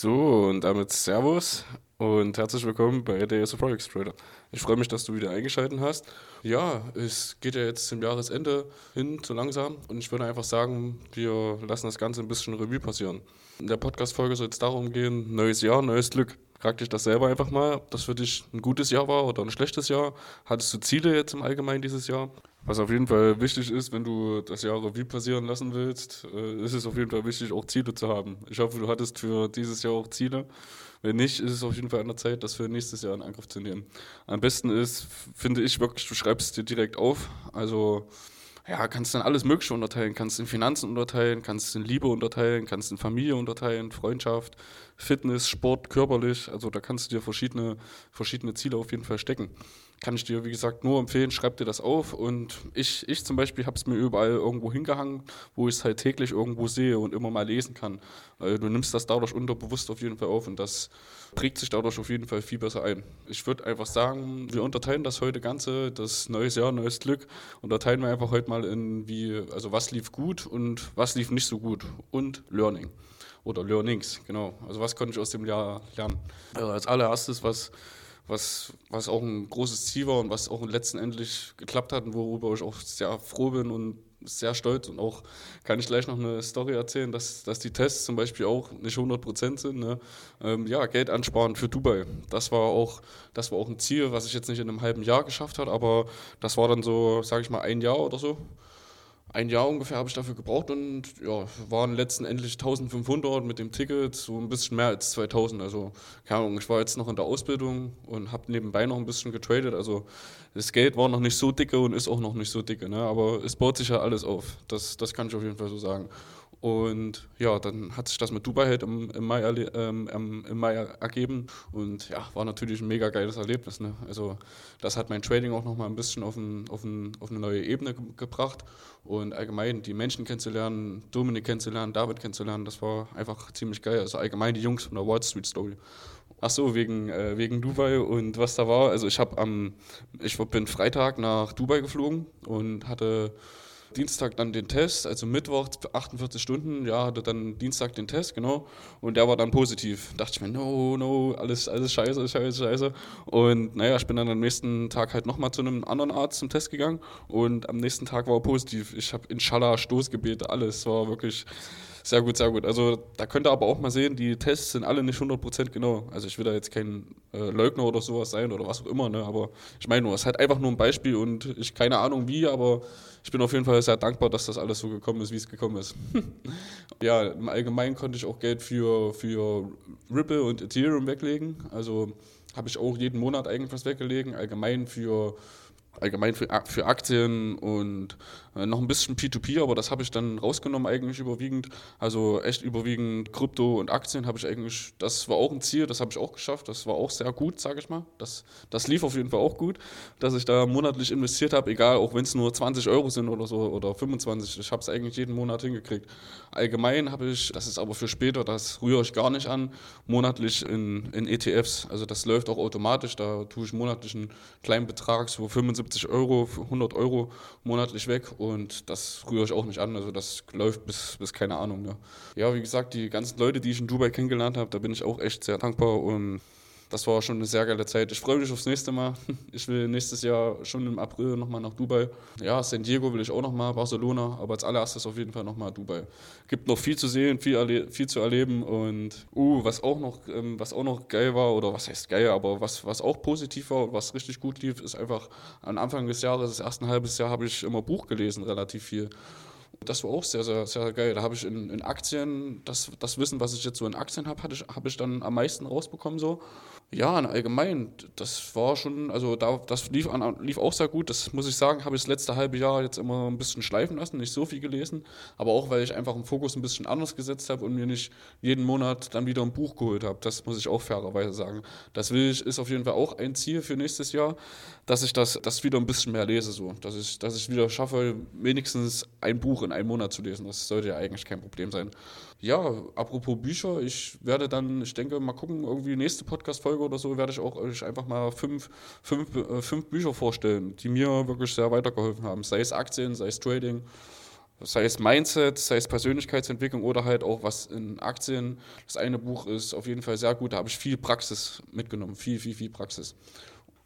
So, und damit Servus und herzlich willkommen bei der Forex Trader. Ich freue mich, dass du wieder eingeschaltet hast. Ja, es geht ja jetzt zum Jahresende hin, zu langsam. Und ich würde einfach sagen, wir lassen das Ganze ein bisschen Revue passieren. In der Podcast-Folge soll es darum gehen, neues Jahr, neues Glück. Frag dich das selber einfach mal, ob das für dich ein gutes Jahr war oder ein schlechtes Jahr. Hattest du Ziele jetzt im Allgemeinen dieses Jahr? Was auf jeden Fall wichtig ist, wenn du das Jahr Revue passieren lassen willst, äh, ist es auf jeden Fall wichtig, auch Ziele zu haben. Ich hoffe, du hattest für dieses Jahr auch Ziele. Wenn nicht, ist es auf jeden Fall an der Zeit, das für nächstes Jahr in Angriff zu nehmen. Am besten ist, finde ich wirklich, du schreibst es dir direkt auf. Also ja, kannst dann alles Mögliche unterteilen, kannst in Finanzen unterteilen, kannst in Liebe unterteilen, kannst in Familie unterteilen, Freundschaft, Fitness, Sport, körperlich. Also da kannst du dir verschiedene, verschiedene Ziele auf jeden Fall stecken kann ich dir, wie gesagt, nur empfehlen, schreib dir das auf. Und ich, ich zum Beispiel habe es mir überall irgendwo hingehangen, wo ich es halt täglich irgendwo sehe und immer mal lesen kann. Weil du nimmst das dadurch unterbewusst auf jeden Fall auf und das prägt sich dadurch auf jeden Fall viel besser ein. Ich würde einfach sagen, wir unterteilen das heute Ganze, das neues Jahr, neues Glück, unterteilen wir einfach heute mal in wie, also was lief gut und was lief nicht so gut und Learning oder Learnings, genau. Also was konnte ich aus dem Jahr lernen? Also als allererstes, was was, was auch ein großes Ziel war und was auch letztendlich geklappt hat und worüber ich auch sehr froh bin und sehr stolz und auch kann ich gleich noch eine Story erzählen, dass, dass die Tests zum Beispiel auch nicht 100% sind. Ne? Ähm, ja, Geld ansparen für Dubai. Das war, auch, das war auch ein Ziel, was ich jetzt nicht in einem halben Jahr geschafft habe, aber das war dann so, sage ich mal, ein Jahr oder so ein Jahr ungefähr habe ich dafür gebraucht und ja, waren letztendlich 1500 mit dem Ticket, so ein bisschen mehr als 2000. Also, keine Ahnung, ich war jetzt noch in der Ausbildung und habe nebenbei noch ein bisschen getradet. Also, das Geld war noch nicht so dicke und ist auch noch nicht so dicke, ne? aber es baut sich ja alles auf. Das, das kann ich auf jeden Fall so sagen. Und ja, dann hat sich das mit Dubai halt im, im, Mai, ähm, im Mai ergeben und ja, war natürlich ein mega geiles Erlebnis. Ne? Also das hat mein Trading auch nochmal ein bisschen auf, ein, auf, ein, auf eine neue Ebene ge gebracht und allgemein die Menschen kennenzulernen, Dominik kennenzulernen, David kennenzulernen, das war einfach ziemlich geil. Also allgemein die Jungs von der Wall Street Story. Ach so, wegen, äh, wegen Dubai und was da war. Also ich habe am, ich bin Freitag nach Dubai geflogen und hatte Dienstag dann den Test, also Mittwoch 48 Stunden, ja, hatte dann Dienstag den Test, genau, und der war dann positiv. Da dachte ich mir, no, no, alles, alles scheiße, scheiße, scheiße. Und naja, ich bin dann am nächsten Tag halt nochmal zu einem anderen Arzt zum Test gegangen und am nächsten Tag war er positiv. Ich habe Inshallah Stoßgebete, alles, war wirklich sehr gut, sehr gut. Also da könnt ihr aber auch mal sehen, die Tests sind alle nicht 100% genau. Also ich will da jetzt kein äh, Leugner oder sowas sein oder was auch immer, ne? aber ich meine nur, es ist halt einfach nur ein Beispiel und ich keine Ahnung wie, aber ich bin auf jeden Fall sehr dankbar, dass das alles so gekommen ist, wie es gekommen ist. ja, im Allgemeinen konnte ich auch Geld für, für Ripple und Ethereum weglegen. Also habe ich auch jeden Monat eigentlich was weggelegen. Allgemein für allgemein für, für Aktien und äh, noch ein bisschen P2P, aber das habe ich dann rausgenommen eigentlich überwiegend. Also echt überwiegend Krypto und Aktien habe ich eigentlich, das war auch ein Ziel, das habe ich auch geschafft, das war auch sehr gut, sage ich mal. Das, das lief auf jeden Fall auch gut, dass ich da monatlich investiert habe, egal, auch wenn es nur 20 Euro sind oder so oder 25, ich habe es eigentlich jeden Monat hingekriegt. Allgemein habe ich, das ist aber für später, das rühre ich gar nicht an, monatlich in, in ETFs. Also das läuft auch automatisch, da tue ich monatlich einen kleinen Betrag, so 75 70 Euro, 100 Euro monatlich weg und das rühre ich auch nicht an. Also das läuft bis, bis keine Ahnung. Ne? Ja, wie gesagt, die ganzen Leute, die ich in Dubai kennengelernt habe, da bin ich auch echt sehr dankbar und das war schon eine sehr geile Zeit. Ich freue mich aufs nächste Mal. Ich will nächstes Jahr schon im April nochmal nach Dubai. Ja, San Diego will ich auch nochmal, Barcelona, aber als allererstes auf jeden Fall nochmal Dubai. Gibt noch viel zu sehen, viel, viel zu erleben und uh, was auch noch, ähm, was auch noch geil war, oder was heißt geil, aber was, was auch positiv war und was richtig gut lief, ist einfach am Anfang des Jahres, das erste halbe Jahr, habe ich immer Buch gelesen, relativ viel. Das war auch sehr, sehr, sehr geil. Da habe ich in, in, Aktien, das, das Wissen, was ich jetzt so in Aktien habe, habe ich, hab ich dann am meisten rausbekommen so. Ja, allgemein, das war schon, also da, das lief, an, lief auch sehr gut. Das muss ich sagen, habe ich das letzte halbe Jahr jetzt immer ein bisschen schleifen lassen, nicht so viel gelesen, aber auch, weil ich einfach den Fokus ein bisschen anders gesetzt habe und mir nicht jeden Monat dann wieder ein Buch geholt habe. Das muss ich auch fairerweise sagen. Das will ich, ist auf jeden Fall auch ein Ziel für nächstes Jahr, dass ich das, das wieder ein bisschen mehr lese, so. Dass ich, dass ich wieder schaffe, wenigstens ein Buch in einem Monat zu lesen. Das sollte ja eigentlich kein Problem sein. Ja, apropos Bücher, ich werde dann, ich denke, mal gucken, irgendwie nächste Podcast-Folge oder so, werde ich auch euch einfach mal fünf, fünf, äh, fünf Bücher vorstellen, die mir wirklich sehr weitergeholfen haben. Sei es Aktien, sei es Trading. sei es Mindset, sei es Persönlichkeitsentwicklung oder halt auch was in Aktien. Das eine Buch ist auf jeden Fall sehr gut, da habe ich viel Praxis mitgenommen, viel, viel, viel Praxis.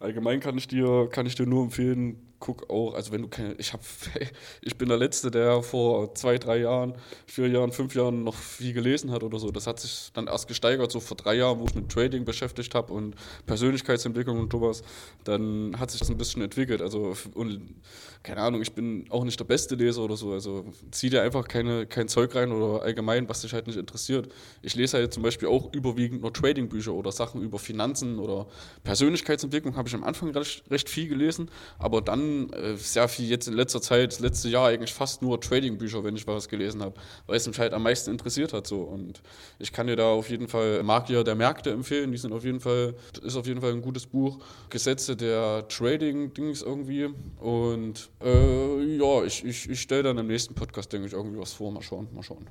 Allgemein kann ich dir, kann ich dir nur empfehlen, guck auch, also wenn du keine, ich habe, ich bin der Letzte, der vor zwei, drei Jahren, vier Jahren, fünf Jahren noch viel gelesen hat oder so. Das hat sich dann erst gesteigert, so vor drei Jahren, wo ich mit Trading beschäftigt habe und Persönlichkeitsentwicklung und sowas. Dann hat sich das ein bisschen entwickelt. Also und keine Ahnung, ich bin auch nicht der beste Leser oder so. Also zieh dir einfach keine, kein Zeug rein oder allgemein, was dich halt nicht interessiert. Ich lese halt zum Beispiel auch überwiegend nur Trading-Bücher oder Sachen über Finanzen oder Persönlichkeitsentwicklung habe ich am Anfang recht, recht viel gelesen, aber dann äh, sehr viel jetzt in letzter Zeit, das letzte Jahr eigentlich fast nur Trading-Bücher, wenn ich was gelesen habe, weil es mich halt am meisten interessiert hat. So. Und ich kann dir da auf jeden Fall Magier der Märkte empfehlen. Die sind auf jeden Fall, ist auf jeden Fall ein gutes Buch. Gesetze der Trading-Dings irgendwie. Und äh, ja, ich, ich, ich stelle dann im nächsten Podcast, denke ich, irgendwie was vor. Mal schauen, mal schauen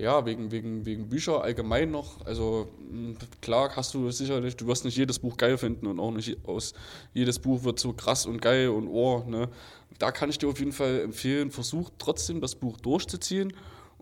ja, wegen, wegen, wegen Bücher allgemein noch. Also hm, klar hast du sicherlich, du wirst nicht jedes Buch geil finden und auch nicht aus jedes Buch wird so krass und geil und oh, ne. Da kann ich dir auf jeden Fall empfehlen, versuch trotzdem das Buch durchzuziehen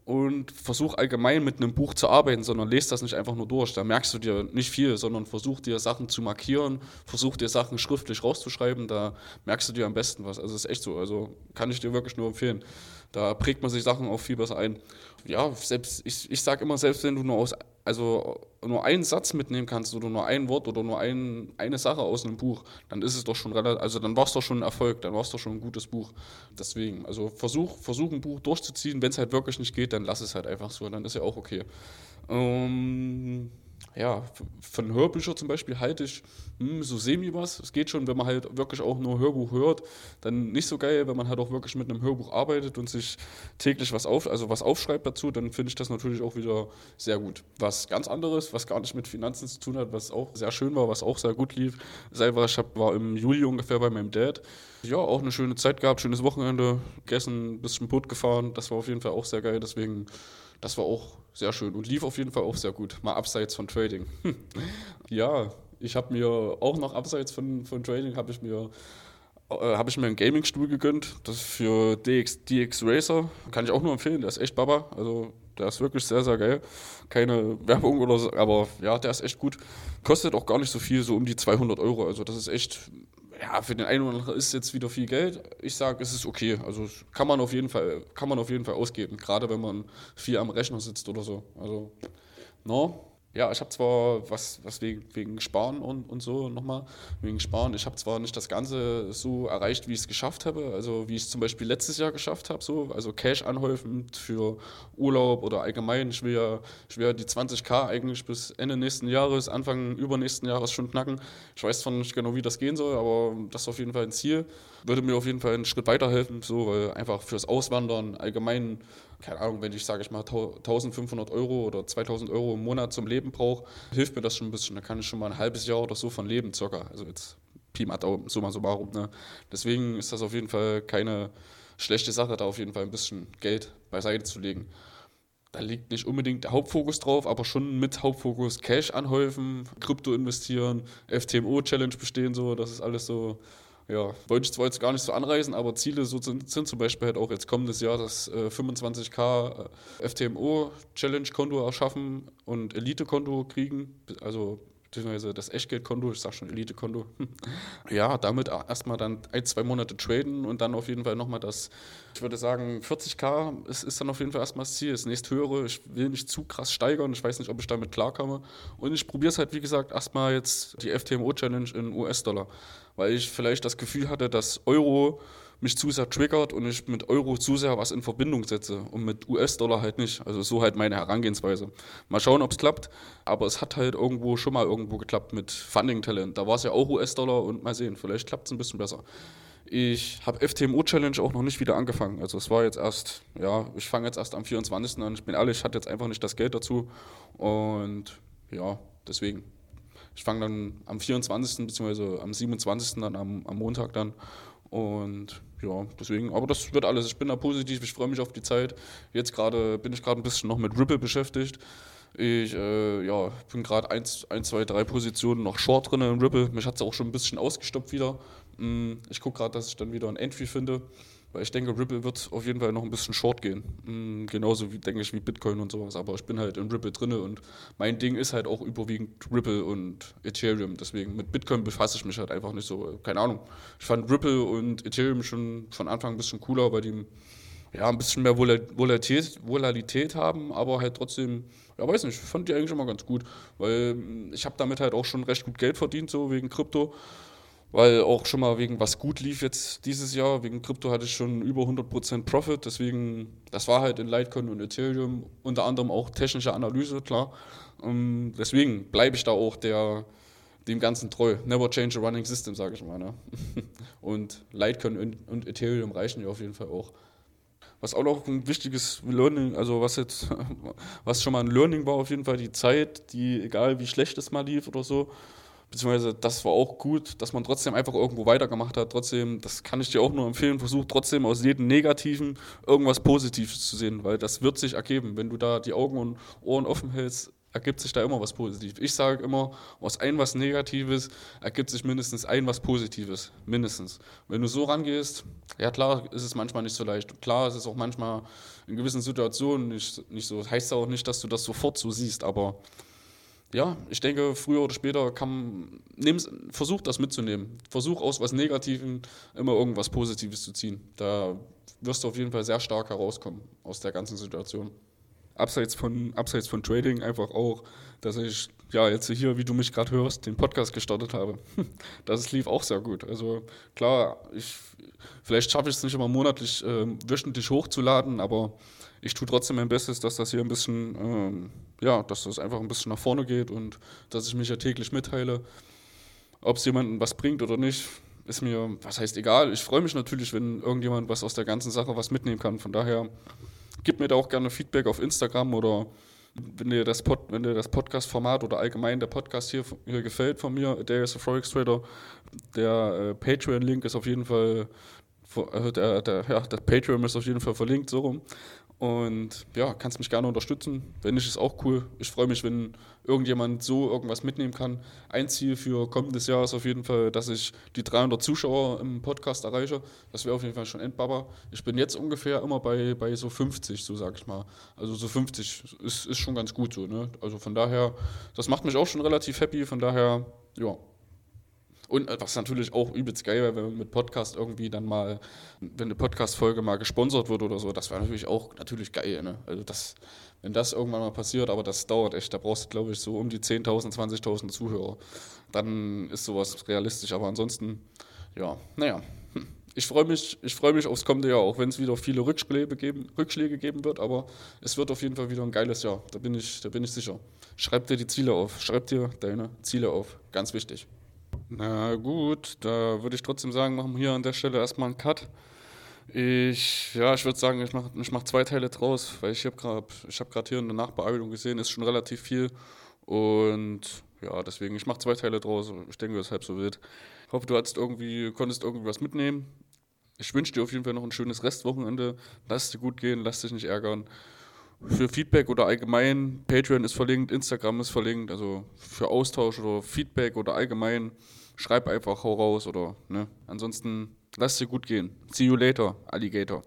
und versuch allgemein mit einem Buch zu arbeiten, sondern lest das nicht einfach nur durch. Da merkst du dir nicht viel, sondern versuch dir Sachen zu markieren, versuch dir Sachen schriftlich rauszuschreiben, da merkst du dir am besten was. Also ist echt so. Also kann ich dir wirklich nur empfehlen. Da prägt man sich Sachen auch viel besser ein. Ja, selbst, ich, ich sage immer, selbst wenn du nur aus, also nur einen Satz mitnehmen kannst oder nur ein Wort oder nur ein, eine Sache aus einem Buch, dann ist es doch schon relativ, also dann war es doch schon ein Erfolg, dann war es doch schon ein gutes Buch. Deswegen, also versuch, versuch ein Buch durchzuziehen, wenn es halt wirklich nicht geht, dann lass es halt einfach so, dann ist ja auch okay. Ähm, ja, von Hörbüchern zum Beispiel halte ich hm, so semi was. Es geht schon, wenn man halt wirklich auch nur Hörbuch hört, dann nicht so geil, wenn man halt auch wirklich mit einem Hörbuch arbeitet und sich täglich was auf, also was aufschreibt dazu, dann finde ich das natürlich auch wieder sehr gut. Was ganz anderes, was gar nicht mit Finanzen zu tun hat, was auch sehr schön war, was auch sehr gut lief. Selber, ich hab, war im Juli ungefähr bei meinem Dad. Ja, auch eine schöne Zeit gehabt, schönes Wochenende, gegessen, ein bisschen Boot gefahren. Das war auf jeden Fall auch sehr geil, deswegen das war auch sehr schön und lief auf jeden Fall auch sehr gut, mal abseits von Trading. ja, ich habe mir auch noch abseits von, von Trading, habe ich mir äh, habe ich mir einen Gaming-Stuhl gegönnt, das für DX, DX Racer, kann ich auch nur empfehlen, der ist echt Baba, also der ist wirklich sehr, sehr geil. Keine Werbung oder so, aber ja, der ist echt gut. Kostet auch gar nicht so viel, so um die 200 Euro, also das ist echt ja, für den einen oder anderen ist jetzt wieder viel Geld. Ich sage, es ist okay. Also kann man auf jeden Fall, kann man auf jeden Fall ausgeben, gerade wenn man viel am Rechner sitzt oder so. Also, no ja, ich habe zwar was, was wegen, wegen Sparen und, und so nochmal, wegen Sparen, ich habe zwar nicht das Ganze so erreicht, wie ich es geschafft habe, also wie ich es zum Beispiel letztes Jahr geschafft habe, so, also Cash anhäufend für Urlaub oder allgemein. Ich will ja, ich will ja die 20k eigentlich bis Ende nächsten Jahres, Anfang übernächsten Jahres schon knacken. Ich weiß zwar nicht genau, wie das gehen soll, aber das ist auf jeden Fall ein Ziel. Würde mir auf jeden Fall einen Schritt weiterhelfen, so, weil einfach fürs Auswandern allgemein keine Ahnung, wenn ich, sage ich mal, 1500 Euro oder 2000 Euro im Monat zum Leben brauche, hilft mir das schon ein bisschen. Da kann ich schon mal ein halbes Jahr oder so von leben, circa. Also jetzt Pi mal Daumen, so warum. Ne? Deswegen ist das auf jeden Fall keine schlechte Sache, da auf jeden Fall ein bisschen Geld beiseite zu legen. Da liegt nicht unbedingt der Hauptfokus drauf, aber schon mit Hauptfokus Cash anhäufen, Krypto investieren, FTMO-Challenge bestehen, so, das ist alles so ja, wollte ich zwar jetzt gar nicht so anreißen, aber Ziele so sind, sind zum Beispiel halt auch jetzt kommendes Jahr das äh, 25k äh, FTMO-Challenge-Konto erschaffen und Elite-Konto kriegen, also beziehungsweise das Echtgeldkonto, ich sag schon Elite-Konto. ja, damit erstmal dann ein, zwei Monate traden und dann auf jeden Fall nochmal das, ich würde sagen, 40k ist, ist dann auf jeden Fall erstmal das Ziel. Das nächst höhere, ich will nicht zu krass steigern, ich weiß nicht, ob ich damit klarkomme. Und ich probiere es halt, wie gesagt, erstmal jetzt die FTMO-Challenge in US-Dollar weil ich vielleicht das Gefühl hatte, dass Euro mich zu sehr triggert und ich mit Euro zu sehr was in Verbindung setze und mit US-Dollar halt nicht. Also so halt meine Herangehensweise. Mal schauen, ob es klappt, aber es hat halt irgendwo schon mal irgendwo geklappt mit Funding Talent. Da war es ja auch US-Dollar und mal sehen, vielleicht klappt es ein bisschen besser. Ich habe FTMO Challenge auch noch nicht wieder angefangen. Also es war jetzt erst, ja, ich fange jetzt erst am 24. an. Ich bin ehrlich, ich hatte jetzt einfach nicht das Geld dazu und ja, deswegen ich fange dann am 24. bzw. am 27. dann am, am Montag dann. Und ja, deswegen, aber das wird alles. Ich bin da positiv, ich freue mich auf die Zeit. Jetzt gerade bin ich gerade ein bisschen noch mit Ripple beschäftigt. Ich äh, ja, bin gerade 1, 2, 3 Positionen noch short drin im Ripple. Mich hat es auch schon ein bisschen ausgestoppt wieder. Mm, ich gucke gerade, dass ich dann wieder ein Entry finde. Weil ich denke, Ripple wird auf jeden Fall noch ein bisschen short gehen. Mhm, genauso wie, denke ich, wie Bitcoin und sowas. Aber ich bin halt in Ripple drin und mein Ding ist halt auch überwiegend Ripple und Ethereum. Deswegen mit Bitcoin befasse ich mich halt einfach nicht so. Keine Ahnung. Ich fand Ripple und Ethereum schon von Anfang ein bisschen cooler, weil die ja, ein bisschen mehr Volatilität, Volatilität haben, aber halt trotzdem, ja, weiß nicht, fand die eigentlich immer ganz gut, weil ich habe damit halt auch schon recht gut Geld verdient, so wegen Krypto, weil auch schon mal wegen was gut lief jetzt dieses Jahr, wegen Krypto hatte ich schon über 100% Profit, deswegen, das war halt in Litecoin und Ethereum, unter anderem auch technische Analyse, klar, und ähm, deswegen bleibe ich da auch der, dem Ganzen treu. Never change a running system, sage ich mal. Ne? Und Litecoin und, und Ethereum reichen ja auf jeden Fall auch was auch noch ein wichtiges Learning, also was jetzt, was schon mal ein Learning war, auf jeden Fall die Zeit, die, egal wie schlecht es mal lief oder so, beziehungsweise das war auch gut, dass man trotzdem einfach irgendwo weitergemacht hat. Trotzdem, das kann ich dir auch nur empfehlen, versuch trotzdem aus jedem Negativen irgendwas Positives zu sehen, weil das wird sich ergeben. Wenn du da die Augen und Ohren offen hältst, ergibt sich da immer was Positives. Ich sage immer, aus ein was Negatives ergibt sich mindestens ein was Positives. Mindestens. Wenn du so rangehst, ja klar ist es manchmal nicht so leicht. Klar ist es auch manchmal in gewissen Situationen nicht, nicht so. Das heißt auch nicht, dass du das sofort so siehst, aber ja, ich denke, früher oder später kann nimm's, versuch das mitzunehmen. Versuch aus was Negativem immer irgendwas Positives zu ziehen. Da wirst du auf jeden Fall sehr stark herauskommen aus der ganzen Situation abseits von, abseits von Trading einfach auch, dass ich ja jetzt hier, wie du mich gerade hörst, den Podcast gestartet habe. Das lief auch sehr gut. Also klar, ich, vielleicht schaffe ich es nicht immer monatlich äh, wöchentlich hochzuladen, aber ich tue trotzdem mein Bestes, dass das hier ein bisschen, ähm, ja, dass das einfach ein bisschen nach vorne geht und dass ich mich ja täglich mitteile. Ob es jemandem was bringt oder nicht, ist mir, was heißt egal. Ich freue mich natürlich, wenn irgendjemand was aus der ganzen Sache was mitnehmen kann. Von daher gib mir da auch gerne Feedback auf Instagram oder wenn dir das, Pod, das Podcast-Format oder allgemein der Podcast hier, hier gefällt von mir, der ist a Forex Trader, der äh, Patreon-Link ist auf jeden Fall, äh, der, der, ja, der Patreon ist auf jeden Fall verlinkt, so rum. Und ja, kannst mich gerne unterstützen. Wenn nicht, ist auch cool. Ich freue mich, wenn irgendjemand so irgendwas mitnehmen kann. Ein Ziel für kommendes Jahr ist auf jeden Fall, dass ich die 300 Zuschauer im Podcast erreiche. Das wäre auf jeden Fall schon Endbaba. Ich bin jetzt ungefähr immer bei, bei so 50, so sag ich mal. Also so 50 ist, ist schon ganz gut so. Ne? Also von daher, das macht mich auch schon relativ happy. Von daher, ja, und was natürlich auch übelst geil wäre, wenn man mit Podcast irgendwie dann mal, wenn eine Podcast-Folge mal gesponsert wird oder so, das wäre natürlich auch natürlich geil. Ne? Also das, wenn das irgendwann mal passiert, aber das dauert echt, da brauchst du, glaube ich, so um die 10.000, 20.000 Zuhörer. Dann ist sowas realistisch. Aber ansonsten, ja, naja. Hm. Ich freue mich, ich mich aufs kommende Jahr, auch wenn es wieder viele Rückschläge geben, Rückschläge geben wird, aber es wird auf jeden Fall wieder ein geiles Jahr. Da bin ich, da bin ich sicher. Schreib dir die Ziele auf. Schreib dir deine Ziele auf. Ganz wichtig. Na gut, da würde ich trotzdem sagen, machen wir hier an der Stelle erstmal einen Cut. Ich, ja, ich würde sagen, ich mache ich mach zwei Teile draus, weil ich habe gerade hab hier eine Nachbearbeitung gesehen, ist schon relativ viel. Und ja, deswegen, ich mache zwei Teile draus. Ich denke, das ist halb so wild. Ich hoffe, du hattest irgendwie, konntest irgendwas mitnehmen. Ich wünsche dir auf jeden Fall noch ein schönes Restwochenende. Lass es dir gut gehen, lass dich nicht ärgern für Feedback oder allgemein, Patreon ist verlinkt, Instagram ist verlinkt, also für Austausch oder Feedback oder allgemein, schreib einfach, hau raus oder, ne. Ansonsten, lass dir gut gehen. See you later, Alligator.